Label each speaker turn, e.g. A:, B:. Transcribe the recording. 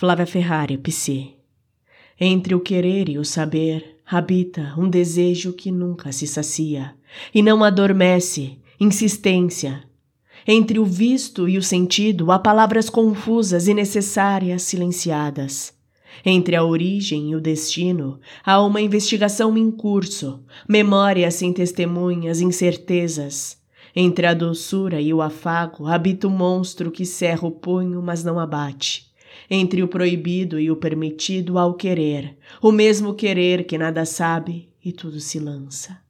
A: Flávia Ferrari, PC. Entre o querer e o saber habita um desejo que nunca se sacia e não adormece, insistência. Entre o visto e o sentido há palavras confusas e necessárias silenciadas. Entre a origem e o destino há uma investigação em curso, memórias sem testemunhas, incertezas. Entre a doçura e o afago habita o monstro que cerra o punho, mas não abate. Entre o proibido e o permitido há o querer, o mesmo querer que nada sabe e tudo se lança.